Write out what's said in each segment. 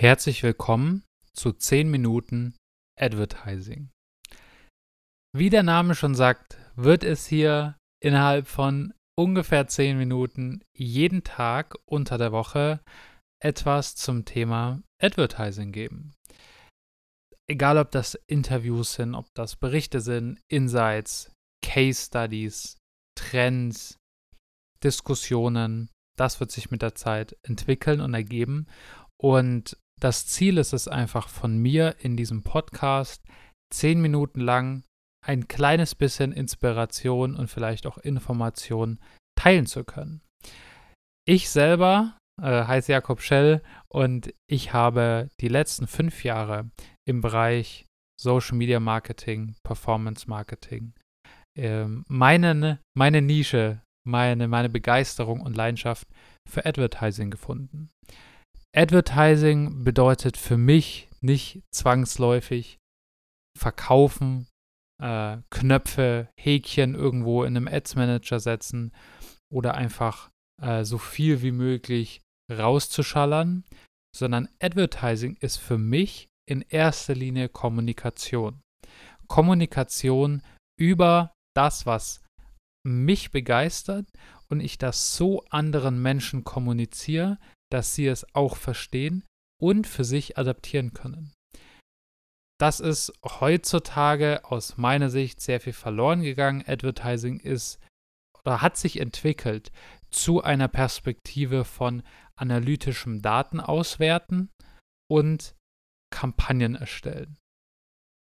Herzlich willkommen zu 10 Minuten Advertising. Wie der Name schon sagt, wird es hier innerhalb von ungefähr 10 Minuten jeden Tag unter der Woche etwas zum Thema Advertising geben. Egal ob das Interviews sind, ob das Berichte sind, Insights, Case Studies, Trends, Diskussionen, das wird sich mit der Zeit entwickeln und ergeben. Und das Ziel ist es einfach von mir in diesem Podcast, zehn Minuten lang ein kleines bisschen Inspiration und vielleicht auch Information teilen zu können. Ich selber äh, heiße Jakob Schell und ich habe die letzten fünf Jahre im Bereich Social Media Marketing, Performance Marketing, äh, meine, meine Nische, meine, meine Begeisterung und Leidenschaft für Advertising gefunden. Advertising bedeutet für mich nicht zwangsläufig verkaufen, äh, Knöpfe, Häkchen irgendwo in einem Ads Manager setzen oder einfach äh, so viel wie möglich rauszuschallern, sondern Advertising ist für mich in erster Linie Kommunikation. Kommunikation über das, was mich begeistert und ich das so anderen Menschen kommuniziere, dass sie es auch verstehen und für sich adaptieren können. Das ist heutzutage aus meiner Sicht sehr viel verloren gegangen. Advertising ist oder hat sich entwickelt zu einer Perspektive von analytischem Datenauswerten und Kampagnen erstellen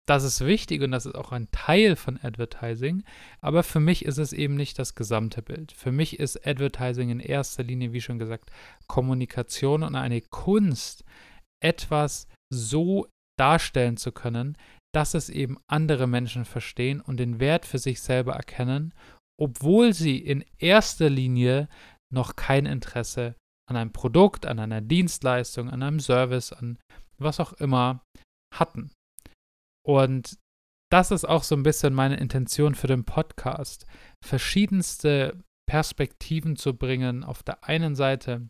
das ist wichtig und das ist auch ein Teil von Advertising, aber für mich ist es eben nicht das gesamte Bild. Für mich ist Advertising in erster Linie, wie schon gesagt, Kommunikation und eine Kunst, etwas so darstellen zu können, dass es eben andere Menschen verstehen und den Wert für sich selber erkennen, obwohl sie in erster Linie noch kein Interesse an einem Produkt, an einer Dienstleistung, an einem Service, an was auch immer hatten. Und das ist auch so ein bisschen meine Intention für den Podcast, verschiedenste Perspektiven zu bringen. Auf der einen Seite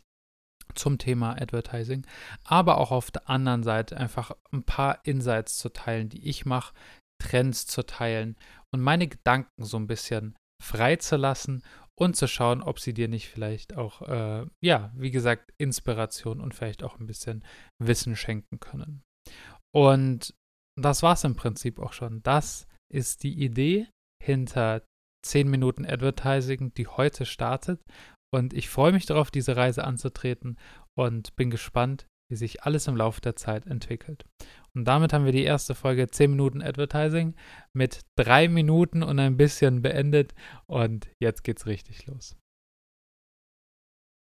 zum Thema Advertising, aber auch auf der anderen Seite einfach ein paar Insights zu teilen, die ich mache, Trends zu teilen und meine Gedanken so ein bisschen freizulassen und zu schauen, ob sie dir nicht vielleicht auch, äh, ja, wie gesagt, Inspiration und vielleicht auch ein bisschen Wissen schenken können. Und das war es im Prinzip auch schon. Das ist die Idee hinter 10 Minuten Advertising, die heute startet. Und ich freue mich darauf, diese Reise anzutreten und bin gespannt, wie sich alles im Laufe der Zeit entwickelt. Und damit haben wir die erste Folge 10 Minuten Advertising mit drei Minuten und ein bisschen beendet. Und jetzt geht's richtig los.